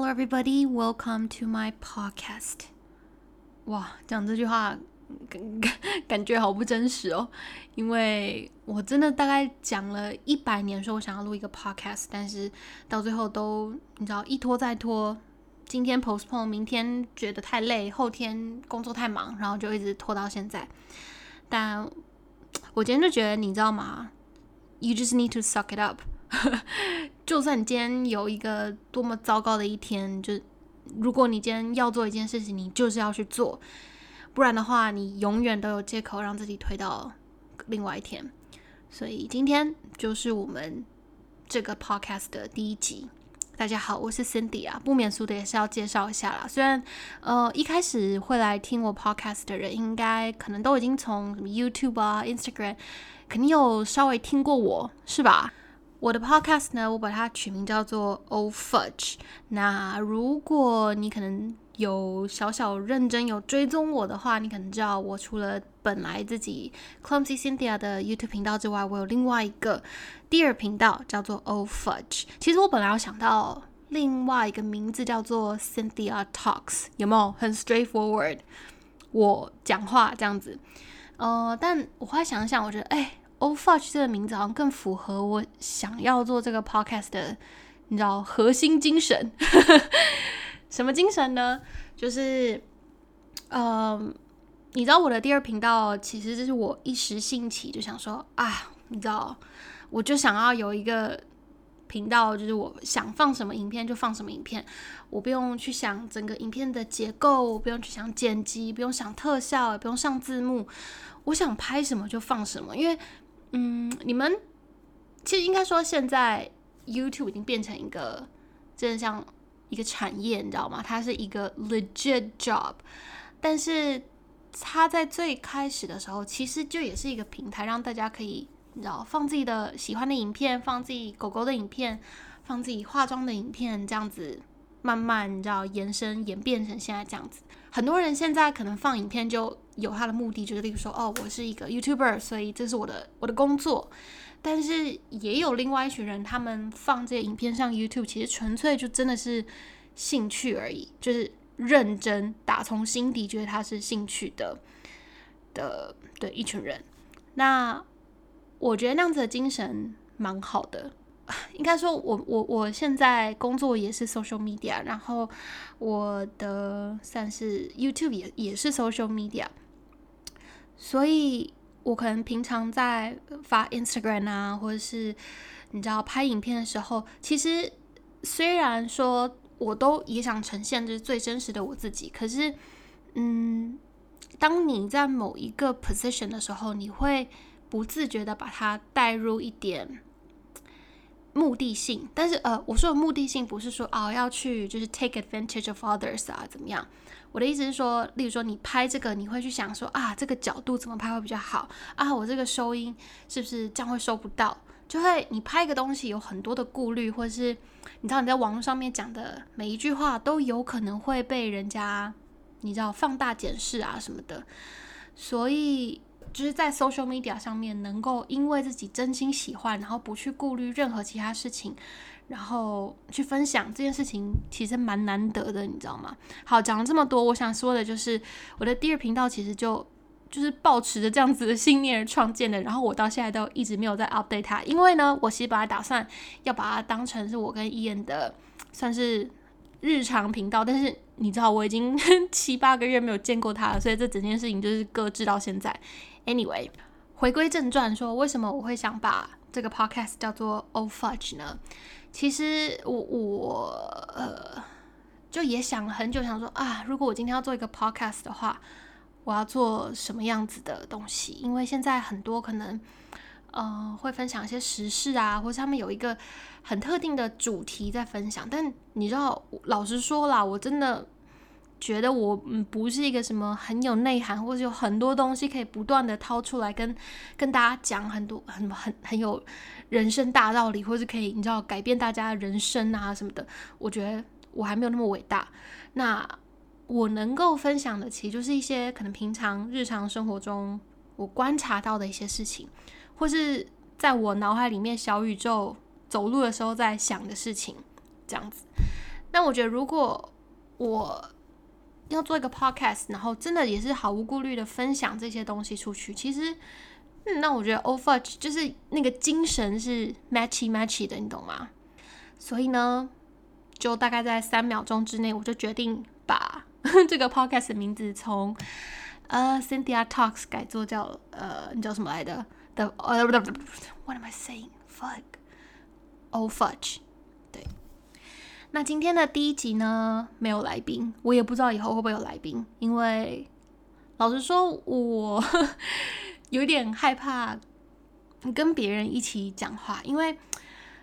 Hello, everybody. Welcome to my podcast. 哇，讲这句话感感感觉好不真实哦，因为我真的大概讲了一百年，说我想要录一个 podcast，但是到最后都你知道一拖再拖，今天 postpone，明天觉得太累，后天工作太忙，然后就一直拖到现在。但我今天就觉得，你知道吗？You just need to suck it up。就算你今天有一个多么糟糕的一天，就如果你今天要做一件事情，你就是要去做，不然的话，你永远都有借口让自己推到另外一天。所以今天就是我们这个 podcast 的第一集。大家好，我是 Cindy 啊，不免俗的也是要介绍一下啦。虽然呃一开始会来听我 podcast 的人，应该可能都已经从什么 YouTube 啊、Instagram 肯定有稍微听过我，是吧？我的 podcast 呢，我把它取名叫做 Old Fudge。那如果你可能有小小认真有追踪我的话，你可能知道我除了本来自己 Clumsy Cynthia 的 YouTube 频道之外，我有另外一个第二频道叫做 Old Fudge。其实我本来要想到另外一个名字叫做 Cynthia Talks，有没有很 straightforward？我讲话这样子，呃，但我后来想想，我觉得哎。Old Fudge 这个名字好像更符合我想要做这个 podcast 的，你知道核心精神？什么精神呢？就是，嗯，你知道我的第二频道，其实这是我一时兴起就想说啊，你知道，我就想要有一个频道，就是我想放什么影片就放什么影片，我不用去想整个影片的结构，不用去想剪辑，不用想特效，也不用上字幕，我想拍什么就放什么，因为。嗯，你们其实应该说，现在 YouTube 已经变成一个真的像一个产业，你知道吗？它是一个 legit job，但是它在最开始的时候，其实就也是一个平台，让大家可以你知道放自己的喜欢的影片，放自己狗狗的影片，放自己化妆的影片，这样子慢慢你知道延伸演变成现在这样子。很多人现在可能放影片就有他的目的，就是例如说，哦，我是一个 YouTuber，所以这是我的我的工作。但是也有另外一群人，他们放这些影片上 YouTube，其实纯粹就真的是兴趣而已，就是认真打从心底觉得他是兴趣的的的一群人。那我觉得那样子的精神蛮好的。应该说，我我我现在工作也是 social media，然后我的算是 YouTube 也也是 social media，所以我可能平常在发 Instagram 啊，或者是你知道拍影片的时候，其实虽然说我都也想呈现就是最真实的我自己，可是嗯，当你在某一个 position 的时候，你会不自觉的把它带入一点。目的性，但是呃，我说的目的性不是说啊要去就是 take advantage of others 啊怎么样？我的意思是说，例如说你拍这个，你会去想说啊这个角度怎么拍会比较好啊？我这个收音是不是这样会收不到？就会你拍一个东西有很多的顾虑，或者是你知道你在网络上面讲的每一句话都有可能会被人家你知道放大检视啊什么的，所以。就是在 social media 上面，能够因为自己真心喜欢，然后不去顾虑任何其他事情，然后去分享这件事情，其实蛮难得的，你知道吗？好，讲了这么多，我想说的就是，我的第二频道其实就就是保持着这样子的信念而创建的，然后我到现在都一直没有在 update 它，因为呢，我其实本来打算要把它当成是我跟伊恩的算是日常频道，但是你知道我已经 七八个月没有见过他了，所以这整件事情就是搁置到现在。Anyway，回归正传，说为什么我会想把这个 podcast 叫做 Old Fudge 呢？其实我我呃，就也想了很久，想说啊，如果我今天要做一个 podcast 的话，我要做什么样子的东西？因为现在很多可能呃会分享一些时事啊，或者他们有一个很特定的主题在分享，但你知道，老实说啦，我真的。觉得我嗯不是一个什么很有内涵，或者有很多东西可以不断的掏出来跟跟大家讲很多很很很有人生大道理，或是可以你知道改变大家的人生啊什么的。我觉得我还没有那么伟大。那我能够分享的，其实就是一些可能平常日常生活中我观察到的一些事情，或是在我脑海里面小宇宙走路的时候在想的事情，这样子。那我觉得如果我要做一个 podcast，然后真的也是毫无顾虑的分享这些东西出去，其实，嗯，那我觉得 o f e r 就是那个精神是 matchy matchy 的，你懂吗？所以呢，就大概在三秒钟之内，我就决定把 这个 podcast 名字从呃 Cynthia Talks 改做叫呃，你叫什么来的？The 呃不对不不，What am I saying？Fuck，O fudge。那今天的第一集呢，没有来宾，我也不知道以后会不会有来宾，因为老实说，我 有点害怕跟别人一起讲话，因为，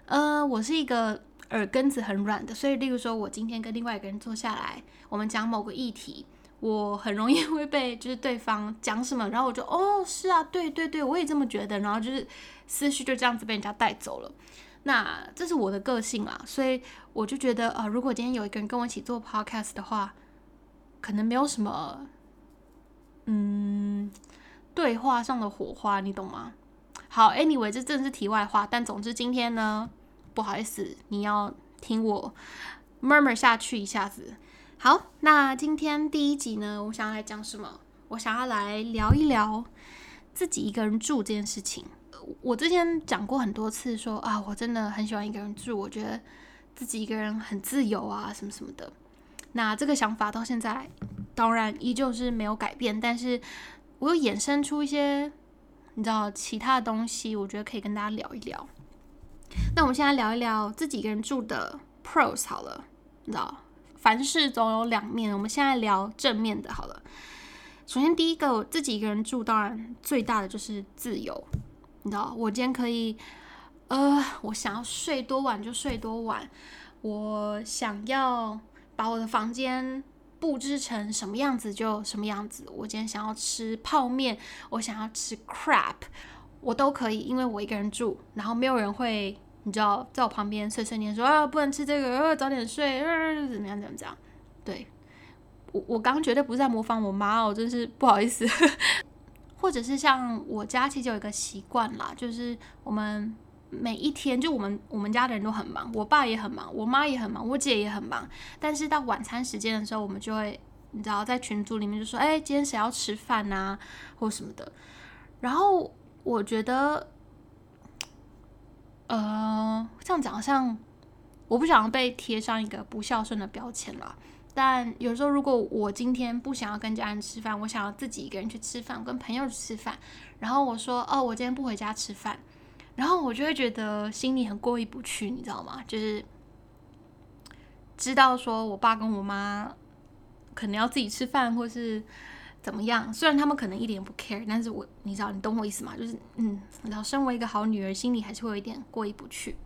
呃，我是一个耳根子很软的，所以，例如说，我今天跟另外一个人坐下来，我们讲某个议题，我很容易会被就是对方讲什么，然后我就哦，是啊，对对对，我也这么觉得，然后就是思绪就这样子被人家带走了。那这是我的个性啊，所以我就觉得啊，如果今天有一个人跟我一起做 podcast 的话，可能没有什么，嗯，对话上的火花，你懂吗？好，anyway，这真的是题外话。但总之今天呢，不好意思，你要听我 murmur 下去一下子。好，那今天第一集呢，我想要来讲什么？我想要来聊一聊自己一个人住这件事情。我之前讲过很多次，说啊，我真的很喜欢一个人住，我觉得自己一个人很自由啊，什么什么的。那这个想法到现在当然依旧是没有改变，但是我又衍生出一些你知道其他的东西，我觉得可以跟大家聊一聊。那我们现在聊一聊自己一个人住的 pros 好了，你知道凡事总有两面，我们现在聊正面的好了。首先第一个，自己一个人住，当然最大的就是自由。你知道，我今天可以，呃，我想要睡多晚就睡多晚，我想要把我的房间布置成什么样子就什么样子。我今天想要吃泡面，我想要吃 crap，我都可以，因为我一个人住，然后没有人会，你知道，在我旁边碎碎念说啊，不能吃这个，呃，早点睡，呃，怎么样怎么样？对，我我刚刚绝对不是在模仿我妈哦，真是不好意思。或者是像我家其实有一个习惯啦，就是我们每一天就我们我们家的人都很忙，我爸也很忙，我妈也很忙，我姐也很忙。但是到晚餐时间的时候，我们就会你知道在群组里面就说，哎，今天谁要吃饭呐，或什么的。然后我觉得，呃，这样讲好像我不想要被贴上一个不孝顺的标签了。但有时候，如果我今天不想要跟家人吃饭，我想要自己一个人去吃饭，跟朋友去吃饭，然后我说哦，我今天不回家吃饭，然后我就会觉得心里很过意不去，你知道吗？就是知道说我爸跟我妈可能要自己吃饭，或是怎么样，虽然他们可能一点不 care，但是我你知道，你懂我意思吗？就是嗯，然后身为一个好女儿，心里还是会有一点过意不去。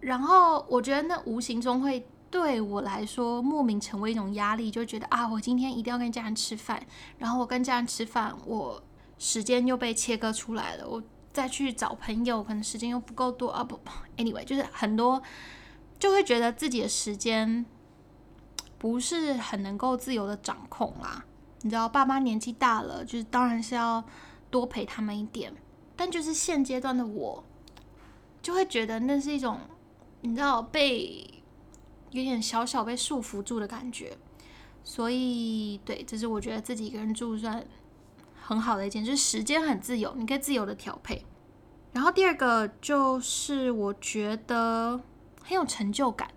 然后我觉得那无形中会。对我来说，莫名成为一种压力，就觉得啊，我今天一定要跟家人吃饭，然后我跟家人吃饭，我时间又被切割出来了，我再去找朋友，可能时间又不够多啊。不，anyway，就是很多就会觉得自己的时间不是很能够自由的掌控啦。你知道，爸妈年纪大了，就是当然是要多陪他们一点，但就是现阶段的我，就会觉得那是一种你知道被。有点小小被束缚住的感觉，所以对，这是我觉得自己一个人住算很好的一件，就是时间很自由，你可以自由的调配。然后第二个就是我觉得很有成就感。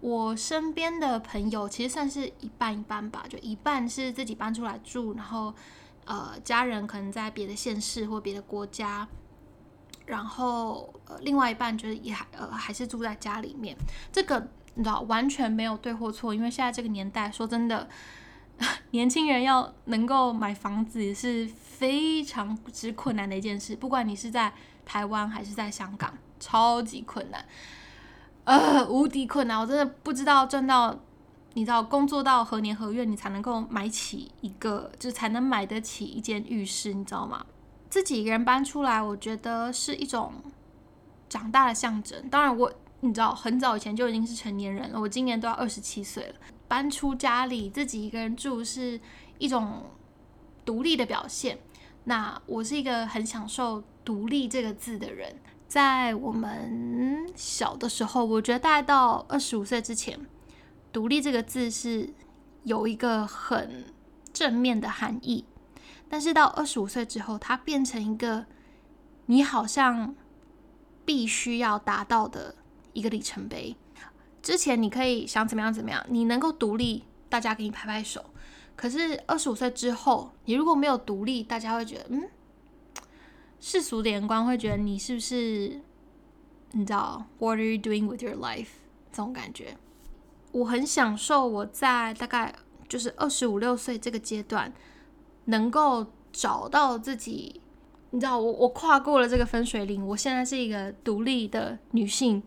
我身边的朋友其实算是一半一半吧，就一半是自己搬出来住，然后呃家人可能在别的县市或别的国家，然后呃另外一半就是也还呃还是住在家里面，这个。你知道完全没有对或错，因为现在这个年代，说真的，年轻人要能够买房子是非常之困难的一件事。不管你是在台湾还是在香港，超级困难，呃，无敌困难。我真的不知道赚到，你知道工作到何年何月，你才能够买起一个，就才能买得起一间浴室，你知道吗？自己一个人搬出来，我觉得是一种长大的象征。当然我。你知道，很早以前就已经是成年人了。我今年都要二十七岁了，搬出家里自己一个人住是一种独立的表现。那我是一个很享受“独立”这个字的人，在我们小的时候，我觉得大概到二十五岁之前，“独立”这个字是有一个很正面的含义，但是到二十五岁之后，它变成一个你好像必须要达到的一个里程碑。之前你可以想怎么样怎么样，你能够独立，大家给你拍拍手。可是二十五岁之后，你如果没有独立，大家会觉得，嗯，世俗的眼光会觉得你是不是，你知道，What are you doing with your life？这种感觉，我很享受我在大概就是二十五六岁这个阶段，能够找到自己，你知道，我我跨过了这个分水岭，我现在是一个独立的女性。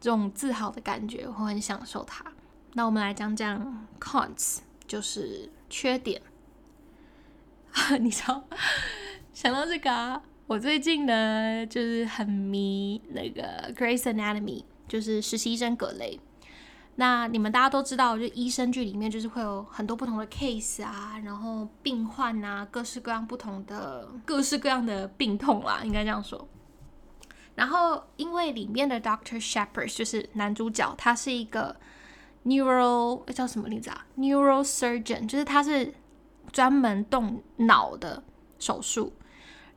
这种自豪的感觉，我很享受它。那我们来讲讲 cons，就是缺点。你知道，想到这个啊，我最近呢就是很迷那个《Grace Anatomy》，就是实习医生葛雷。那你们大家都知道，就医生剧里面就是会有很多不同的 case 啊，然后病患啊，各式各样不同的各式各样的病痛啦，应该这样说。然后，因为里面的 Doctor Shepherd 就是男主角，他是一个 neural 叫什么名字啊？neural surgeon，就是他是专门动脑的手术。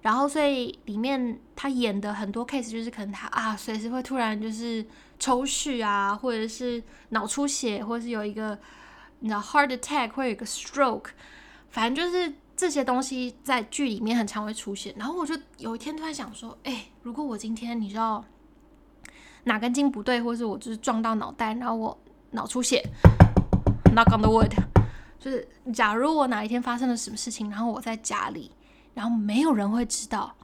然后，所以里面他演的很多 case 就是可能他啊，随时会突然就是抽搐啊，或者是脑出血，或者是有一个你知道 heart attack，会有一个 stroke，反正就是。这些东西在剧里面很常会出现，然后我就有一天突然想说，哎，如果我今天你知道哪根筋不对，或者是我就是撞到脑袋，然后我脑出血，knock on the wood，就是假如我哪一天发生了什么事情，然后我在家里，然后没有人会知道，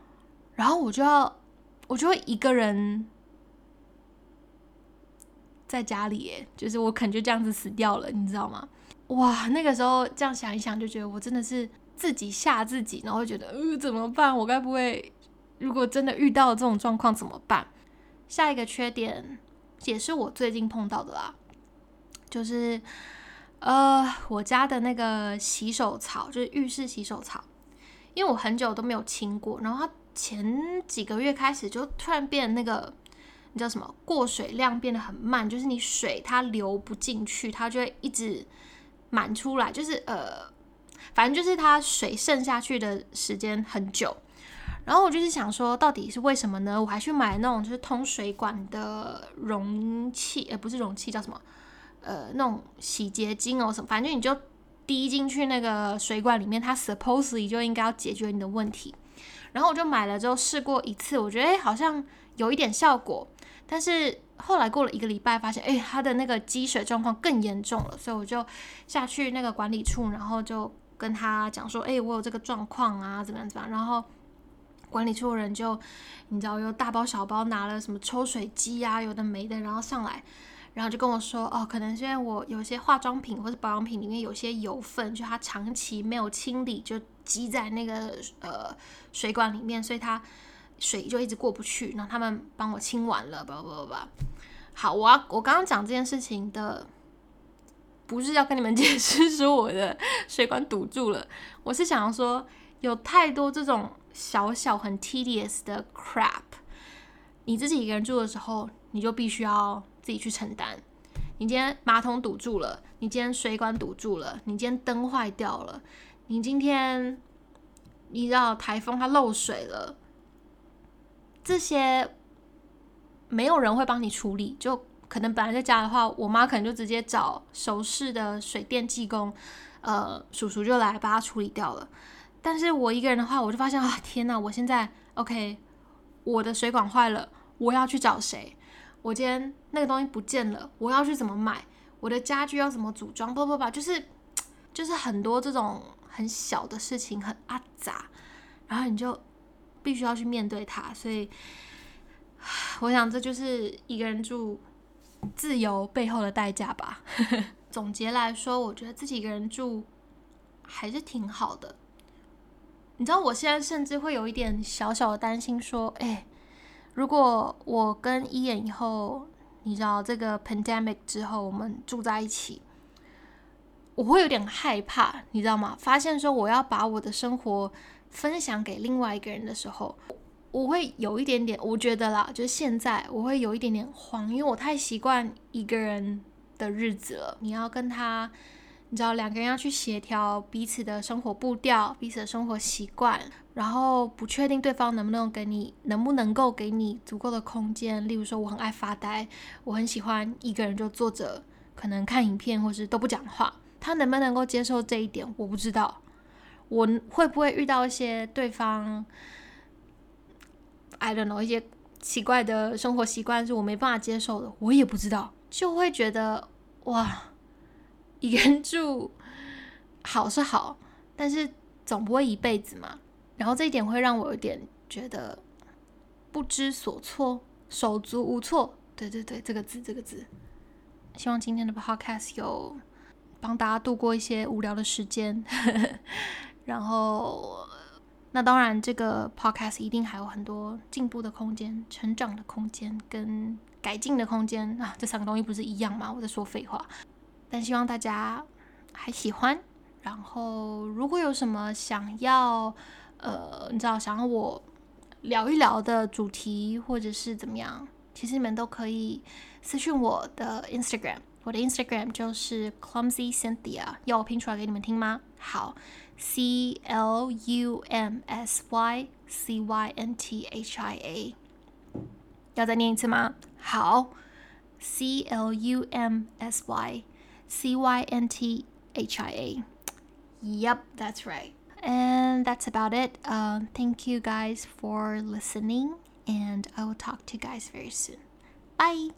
然后我就要我就会一个人在家里，耶，就是我可能就这样子死掉了，你知道吗？哇，那个时候这样想一想，就觉得我真的是。自己吓自己，然后觉得呃怎么办？我该不会如果真的遇到这种状况怎么办？下一个缺点也是我最近碰到的啦，就是呃我家的那个洗手槽，就是浴室洗手槽，因为我很久都没有清过，然后它前几个月开始就突然变那个，你叫什么？过水量变得很慢，就是你水它流不进去，它就会一直满出来，就是呃。反正就是它水渗下去的时间很久，然后我就是想说，到底是为什么呢？我还去买那种就是通水管的容器，呃，不是容器，叫什么？呃，那种洗洁精哦什么，反正你就滴进去那个水管里面，它 supposedly 就应该要解决你的问题。然后我就买了之后试过一次，我觉得哎好像有一点效果，但是后来过了一个礼拜，发现哎它的那个积水状况更严重了，所以我就下去那个管理处，然后就。跟他讲说，哎，我有这个状况啊，怎么样怎么样？然后管理处的人就，你知道，又大包小包拿了什么抽水机啊，有的没的，然后上来，然后就跟我说，哦，可能是因为我有些化妆品或者保养品里面有些油分，就它长期没有清理，就积在那个呃水管里面，所以它水就一直过不去。然后他们帮我清完了，不不不不，好，我要我刚刚讲这件事情的。不是要跟你们解释说我的水管堵住了，我是想要说有太多这种小小很 tedious 的 crap，你自己一个人住的时候，你就必须要自己去承担。你今天马桶堵住了，你今天水管堵住了，你今天灯坏掉了，你今天你知道台风它漏水了，这些没有人会帮你处理，就。可能本来在家的话，我妈可能就直接找熟识的水电技工，呃，叔叔就来把它处理掉了。但是我一个人的话，我就发现啊，天哪！我现在 OK，我的水管坏了，我要去找谁？我今天那个东西不见了，我要去怎么买？我的家具要怎么组装？不不不，就是就是很多这种很小的事情，很阿杂，然后你就必须要去面对它。所以，我想这就是一个人住。自由背后的代价吧。总结来说，我觉得自己一个人住还是挺好的。你知道，我现在甚至会有一点小小的担心，说，哎，如果我跟伊眼以后，你知道这个 pandemic 之后，我们住在一起，我会有点害怕，你知道吗？发现说我要把我的生活分享给另外一个人的时候，我会有一点点，我觉得啦，就是现在我会有一点点慌，因为我太习惯一个人的日子了。你要跟他，你知道，两个人要去协调彼此的生活步调、彼此的生活习惯，然后不确定对方能不能给你，能不能够给你足够的空间。例如说，我很爱发呆，我很喜欢一个人就坐着，可能看影片或是都不讲话。他能不能够接受这一点，我不知道。我会不会遇到一些对方？I don't know 一些奇怪的生活习惯是我没办法接受的，我也不知道，就会觉得哇，一个人住好是好，但是总不会一辈子嘛。然后这一点会让我有点觉得不知所措、手足无措。对对对，这个字这个字。希望今天的 podcast 有帮大家度过一些无聊的时间，然后。那当然，这个 podcast 一定还有很多进步的空间、成长的空间跟改进的空间啊！这三个东西不是一样吗？我在说废话。但希望大家还喜欢。然后，如果有什么想要，呃，你知道想要我聊一聊的主题，或者是怎么样，其实你们都可以私信我的 Instagram。我的 Instagram 就是 Clumsy Cynthia，要我拼出来给你们听吗？好。C L U M S Y C Y N T H I A，要再念一次吗？好，C L U M S Y C Y N T H I A. Yep, that's right. And that's about it. Um, thank you guys for listening, and I will talk to you guys very soon. Bye.